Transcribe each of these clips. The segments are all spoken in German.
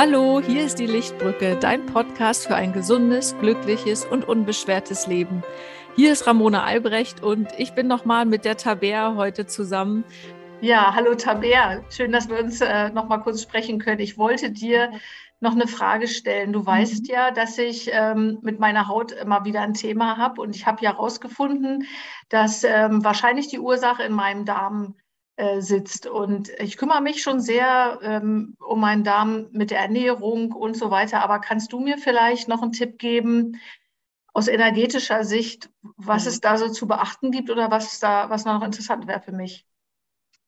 Hallo, hier ist die Lichtbrücke, dein Podcast für ein gesundes, glückliches und unbeschwertes Leben. Hier ist Ramona Albrecht und ich bin nochmal mit der Tabea heute zusammen. Ja, hallo Tabea, schön, dass wir uns äh, nochmal kurz sprechen können. Ich wollte dir noch eine Frage stellen. Du weißt mhm. ja, dass ich ähm, mit meiner Haut immer wieder ein Thema habe und ich habe ja herausgefunden, dass ähm, wahrscheinlich die Ursache in meinem Darm äh, sitzt. Und ich kümmere mich schon sehr ähm, um meinen Darm mit der Ernährung und so weiter. Aber kannst du mir vielleicht noch einen Tipp geben aus energetischer Sicht, was mhm. es da so zu beachten gibt oder was da, was noch interessant wäre für mich?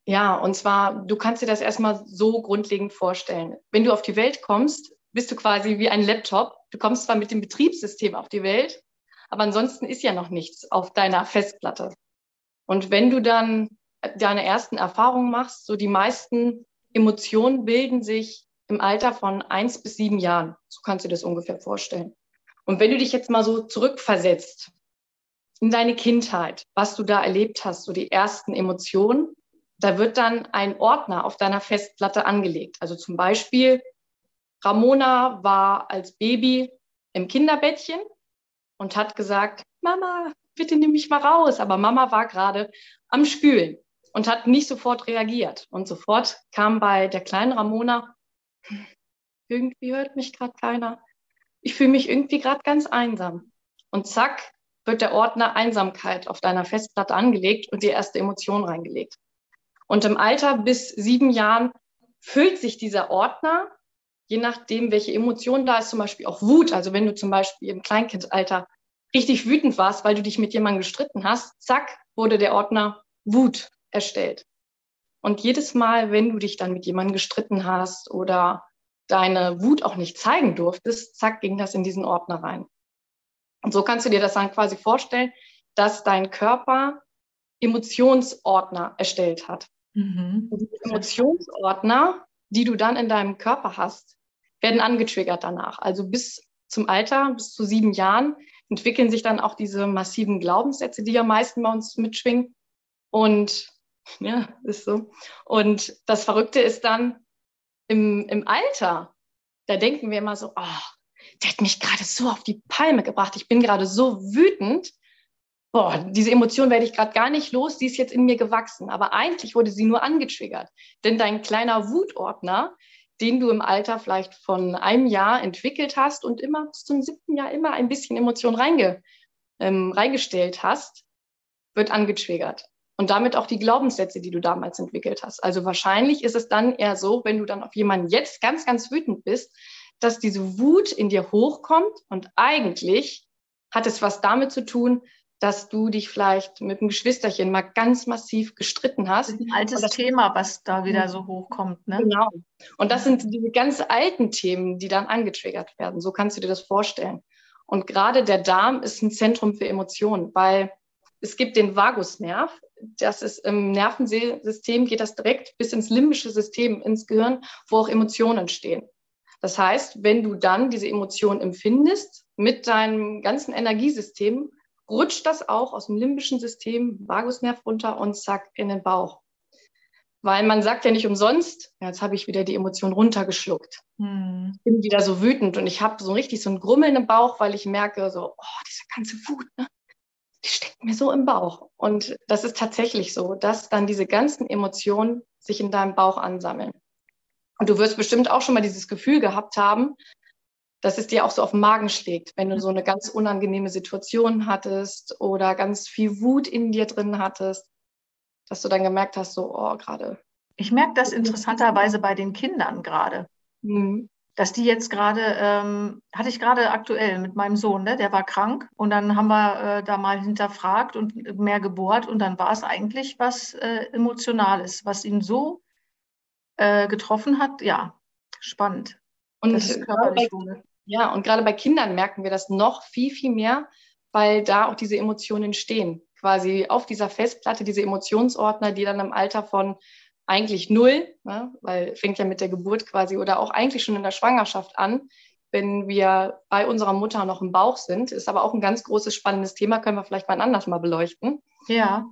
Ja, und zwar, du kannst dir das erstmal so grundlegend vorstellen. Wenn du auf die Welt kommst, bist du quasi wie ein Laptop. Du kommst zwar mit dem Betriebssystem auf die Welt, aber ansonsten ist ja noch nichts auf deiner Festplatte. Und wenn du dann deine ersten Erfahrungen machst, so die meisten Emotionen bilden sich im Alter von eins bis sieben Jahren. So kannst du dir das ungefähr vorstellen. Und wenn du dich jetzt mal so zurückversetzt in deine Kindheit, was du da erlebt hast, so die ersten Emotionen, da wird dann ein Ordner auf deiner Festplatte angelegt. Also zum Beispiel, Ramona war als Baby im Kinderbettchen und hat gesagt, Mama, bitte nimm mich mal raus. Aber Mama war gerade am Spülen und hat nicht sofort reagiert. Und sofort kam bei der kleinen Ramona, irgendwie hört mich gerade keiner. Ich fühle mich irgendwie gerade ganz einsam. Und zack, wird der Ordner Einsamkeit auf deiner Festplatte angelegt und die erste Emotion reingelegt. Und im Alter bis sieben Jahren füllt sich dieser Ordner, je nachdem, welche Emotion da ist, zum Beispiel auch Wut. Also wenn du zum Beispiel im Kleinkindalter richtig wütend warst, weil du dich mit jemandem gestritten hast, zack, wurde der Ordner Wut erstellt. Und jedes Mal, wenn du dich dann mit jemandem gestritten hast oder deine Wut auch nicht zeigen durftest, zack, ging das in diesen Ordner rein. Und so kannst du dir das dann quasi vorstellen, dass dein Körper Emotionsordner erstellt hat. Mhm. Und die Emotionsordner, die du dann in deinem Körper hast, werden angetriggert danach. Also bis zum Alter, bis zu sieben Jahren, entwickeln sich dann auch diese massiven Glaubenssätze, die ja meisten bei uns mitschwingen. Und ja, ist so. Und das Verrückte ist dann im, im Alter, da denken wir immer so, oh, der hat mich gerade so auf die Palme gebracht. Ich bin gerade so wütend. Boah, diese Emotion werde ich gerade gar nicht los, die ist jetzt in mir gewachsen. Aber eigentlich wurde sie nur angetriggert. Denn dein kleiner Wutordner, den du im Alter vielleicht von einem Jahr entwickelt hast und immer bis zum siebten Jahr immer ein bisschen Emotion reinge, ähm, reingestellt hast, wird angetriggert und damit auch die Glaubenssätze, die du damals entwickelt hast. Also wahrscheinlich ist es dann eher so, wenn du dann auf jemanden jetzt ganz, ganz wütend bist, dass diese Wut in dir hochkommt und eigentlich hat es was damit zu tun, dass du dich vielleicht mit einem Geschwisterchen mal ganz massiv gestritten hast. Das ist ein altes das, Thema, was da wieder so hochkommt. Ne? Genau. Und das sind diese ganz alten Themen, die dann angetriggert werden. So kannst du dir das vorstellen. Und gerade der Darm ist ein Zentrum für Emotionen, weil es gibt den Vagusnerv, das ist im Nervensystem, geht das direkt bis ins limbische System, ins Gehirn, wo auch Emotionen stehen. Das heißt, wenn du dann diese Emotion empfindest mit deinem ganzen Energiesystem, rutscht das auch aus dem limbischen System, Vagusnerv runter und zack in den Bauch. Weil man sagt ja nicht umsonst, ja, jetzt habe ich wieder die Emotion runtergeschluckt. Hm. Ich bin wieder so wütend und ich habe so richtig so ein Grummeln im Bauch, weil ich merke, so, oh, diese ganze Wut, ne? Die steckt mir so im Bauch. Und das ist tatsächlich so, dass dann diese ganzen Emotionen sich in deinem Bauch ansammeln. Und du wirst bestimmt auch schon mal dieses Gefühl gehabt haben, dass es dir auch so auf den Magen schlägt, wenn du so eine ganz unangenehme Situation hattest oder ganz viel Wut in dir drin hattest, dass du dann gemerkt hast, so, oh, gerade. Ich merke das interessanterweise bei den Kindern gerade. Mhm dass die jetzt gerade, ähm, hatte ich gerade aktuell mit meinem Sohn, ne? der war krank und dann haben wir äh, da mal hinterfragt und mehr gebohrt und dann war es eigentlich was äh, Emotionales, was ihn so äh, getroffen hat. Ja, spannend. Und bei, ja, und gerade bei Kindern merken wir das noch viel, viel mehr, weil da auch diese Emotionen entstehen. Quasi auf dieser Festplatte, diese Emotionsordner, die dann im Alter von eigentlich null, ne? weil fängt ja mit der Geburt quasi oder auch eigentlich schon in der Schwangerschaft an, wenn wir bei unserer Mutter noch im Bauch sind. Ist aber auch ein ganz großes, spannendes Thema, können wir vielleicht mal anders mal beleuchten. Ja.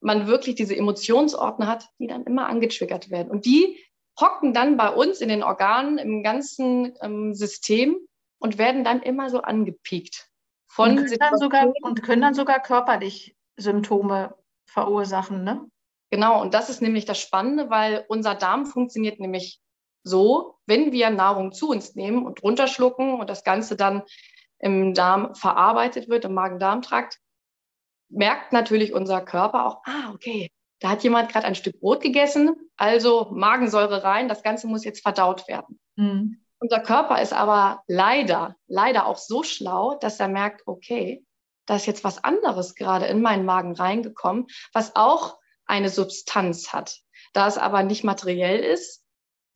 Man wirklich diese Emotionsordner hat, die dann immer angetriggert werden. Und die hocken dann bei uns in den Organen im ganzen ähm, System und werden dann immer so angepiekt. Von und, können dann sogar, und können dann sogar körperlich Symptome verursachen, ne? Genau, und das ist nämlich das Spannende, weil unser Darm funktioniert nämlich so, wenn wir Nahrung zu uns nehmen und runterschlucken und das Ganze dann im Darm verarbeitet wird, im Magen-Darm-Trakt, merkt natürlich unser Körper auch, ah, okay, da hat jemand gerade ein Stück Brot gegessen, also Magensäure rein, das Ganze muss jetzt verdaut werden. Mhm. Unser Körper ist aber leider, leider auch so schlau, dass er merkt, okay, da ist jetzt was anderes gerade in meinen Magen reingekommen, was auch eine Substanz hat. Da es aber nicht materiell ist,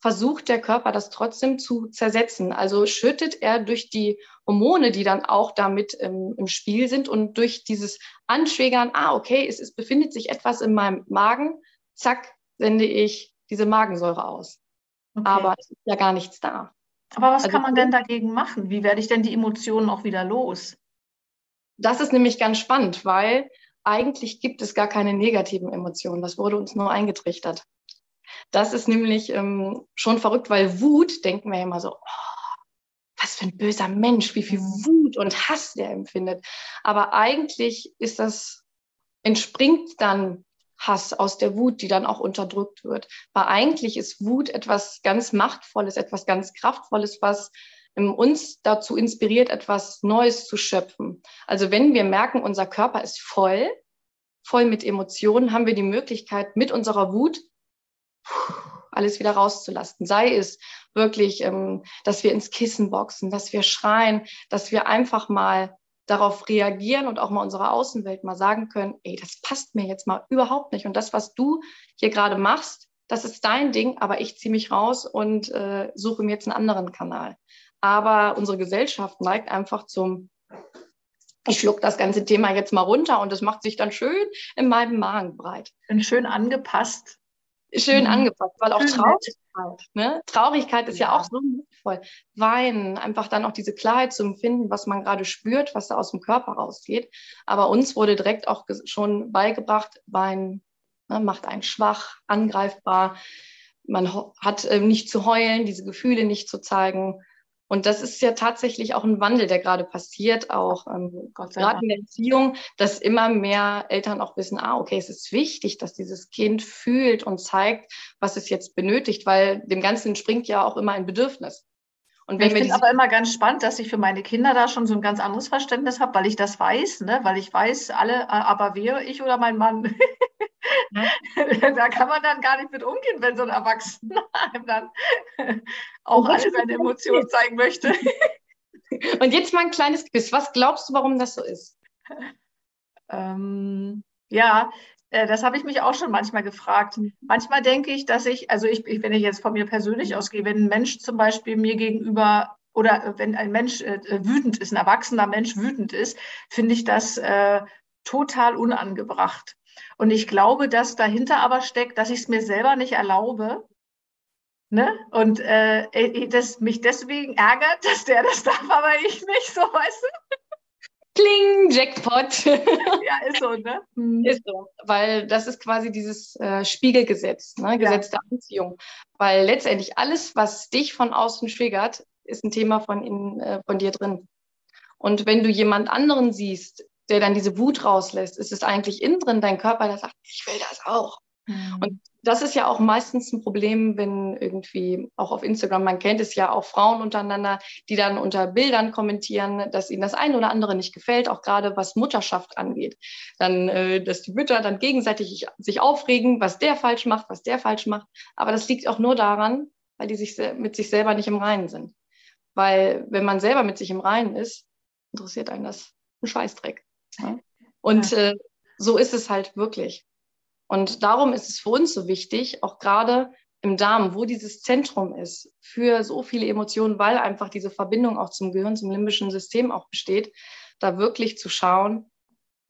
versucht der Körper das trotzdem zu zersetzen. Also schüttet er durch die Hormone, die dann auch damit im, im Spiel sind und durch dieses Anschwägern, ah, okay, es, es befindet sich etwas in meinem Magen, zack, sende ich diese Magensäure aus. Okay. Aber es ist ja gar nichts da. Aber was also, kann man denn dagegen machen? Wie werde ich denn die Emotionen auch wieder los? Das ist nämlich ganz spannend, weil eigentlich gibt es gar keine negativen Emotionen. Das wurde uns nur eingetrichtert. Das ist nämlich ähm, schon verrückt, weil Wut, denken wir ja immer so, oh, was für ein böser Mensch, wie viel Wut und Hass der empfindet. Aber eigentlich ist das, entspringt dann Hass aus der Wut, die dann auch unterdrückt wird. Weil eigentlich ist Wut etwas ganz Machtvolles, etwas ganz Kraftvolles, was uns dazu inspiriert, etwas Neues zu schöpfen. Also wenn wir merken, unser Körper ist voll, voll mit Emotionen, haben wir die Möglichkeit, mit unserer Wut alles wieder rauszulassen. Sei es wirklich, ähm, dass wir ins Kissen boxen, dass wir schreien, dass wir einfach mal darauf reagieren und auch mal unserer Außenwelt mal sagen können, ey, das passt mir jetzt mal überhaupt nicht. Und das, was du hier gerade machst, das ist dein Ding, aber ich ziehe mich raus und äh, suche mir jetzt einen anderen Kanal. Aber unsere Gesellschaft neigt einfach zum, ich schluck das ganze Thema jetzt mal runter und es macht sich dann schön in meinem Magen breit. Und schön angepasst schön mhm. angepasst, weil auch Traurigkeit, ne? Traurigkeit ist ja, ja auch so voll. Weinen, einfach dann auch diese Klarheit zu empfinden, was man gerade spürt, was da aus dem Körper rausgeht. Aber uns wurde direkt auch schon beigebracht, Weinen ne, macht einen schwach, angreifbar. Man hat äh, nicht zu heulen, diese Gefühle nicht zu zeigen. Und das ist ja tatsächlich auch ein Wandel, der gerade passiert, auch ähm, gerade in der Erziehung, dass immer mehr Eltern auch wissen, ah, okay, es ist wichtig, dass dieses Kind fühlt und zeigt, was es jetzt benötigt, weil dem Ganzen springt ja auch immer ein Bedürfnis. Und wenn ich finde aber immer ganz spannend, dass ich für meine Kinder da schon so ein ganz anderes Verständnis habe, weil ich das weiß, ne? weil ich weiß, alle, äh, aber wer, ich oder mein Mann. da kann man dann gar nicht mit umgehen, wenn so ein Erwachsener einem dann auch alle seine Emotionen zeigen möchte. Und jetzt mal ein kleines Quiz. Was glaubst du, warum das so ist? Ähm, ja, das habe ich mich auch schon manchmal gefragt. Manchmal denke ich, dass ich, also ich, wenn ich jetzt von mir persönlich ausgehe, wenn ein Mensch zum Beispiel mir gegenüber oder wenn ein Mensch äh, wütend ist, ein erwachsener Mensch wütend ist, finde ich das äh, total unangebracht. Und ich glaube, dass dahinter aber steckt, dass ich es mir selber nicht erlaube. Ne? Und äh, das mich deswegen ärgert, dass der das darf, aber ich nicht, so weißt du? Kling, Jackpot. ja, ist so, ne? Mhm. Ist so, weil das ist quasi dieses äh, Spiegelgesetz, ne? Gesetz ja. der Anziehung. Weil letztendlich alles, was dich von außen triggert, ist ein Thema von, in, äh, von dir drin. Und wenn du jemand anderen siehst, der dann diese Wut rauslässt, ist es eigentlich innen drin dein Körper, der sagt, ich will das auch. Mhm. Und das ist ja auch meistens ein Problem, wenn irgendwie auch auf Instagram, man kennt es ja auch Frauen untereinander, die dann unter Bildern kommentieren, dass ihnen das eine oder andere nicht gefällt, auch gerade was Mutterschaft angeht. Dann, äh, dass die Mütter dann gegenseitig sich aufregen, was der falsch macht, was der falsch macht. Aber das liegt auch nur daran, weil die sich mit sich selber nicht im Reinen sind. Weil wenn man selber mit sich im Reinen ist, interessiert einen das ein Scheißdreck. Ja? Und äh, so ist es halt wirklich. Und darum ist es für uns so wichtig, auch gerade im Darm, wo dieses Zentrum ist für so viele Emotionen, weil einfach diese Verbindung auch zum Gehirn, zum limbischen System auch besteht, da wirklich zu schauen,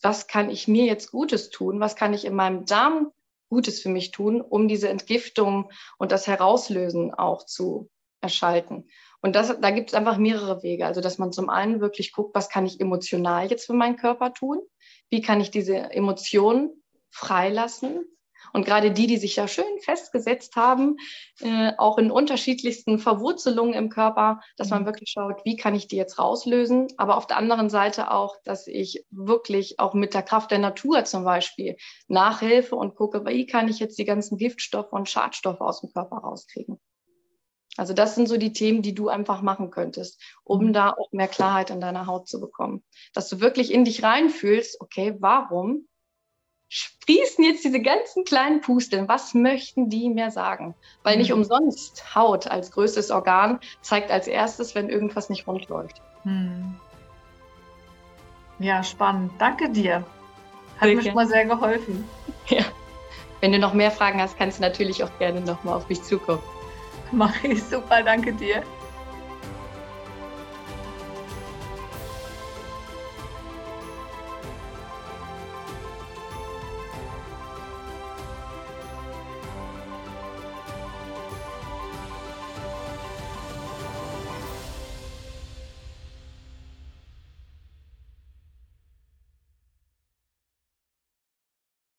was kann ich mir jetzt Gutes tun, was kann ich in meinem Darm Gutes für mich tun, um diese Entgiftung und das Herauslösen auch zu erschalten. Und das, da gibt es einfach mehrere Wege. Also, dass man zum einen wirklich guckt, was kann ich emotional jetzt für meinen Körper tun? Wie kann ich diese Emotionen freilassen. Und gerade die, die sich ja schön festgesetzt haben, äh, auch in unterschiedlichsten Verwurzelungen im Körper, dass man mhm. wirklich schaut, wie kann ich die jetzt rauslösen. Aber auf der anderen Seite auch, dass ich wirklich auch mit der Kraft der Natur zum Beispiel nachhelfe und gucke, wie kann ich jetzt die ganzen Giftstoffe und Schadstoffe aus dem Körper rauskriegen. Also das sind so die Themen, die du einfach machen könntest, um mhm. da auch mehr Klarheit in deiner Haut zu bekommen. Dass du wirklich in dich reinfühlst, okay, warum sprießen jetzt diese ganzen kleinen Pusteln. Was möchten die mir sagen? Weil nicht mhm. umsonst Haut als größtes Organ zeigt als erstes, wenn irgendwas nicht rund läuft. Hm. Ja, spannend. Danke dir. Hat sehr mir schon mal sehr geholfen. Ja. Wenn du noch mehr Fragen hast, kannst du natürlich auch gerne nochmal auf mich zukommen. Mach ich super, danke dir.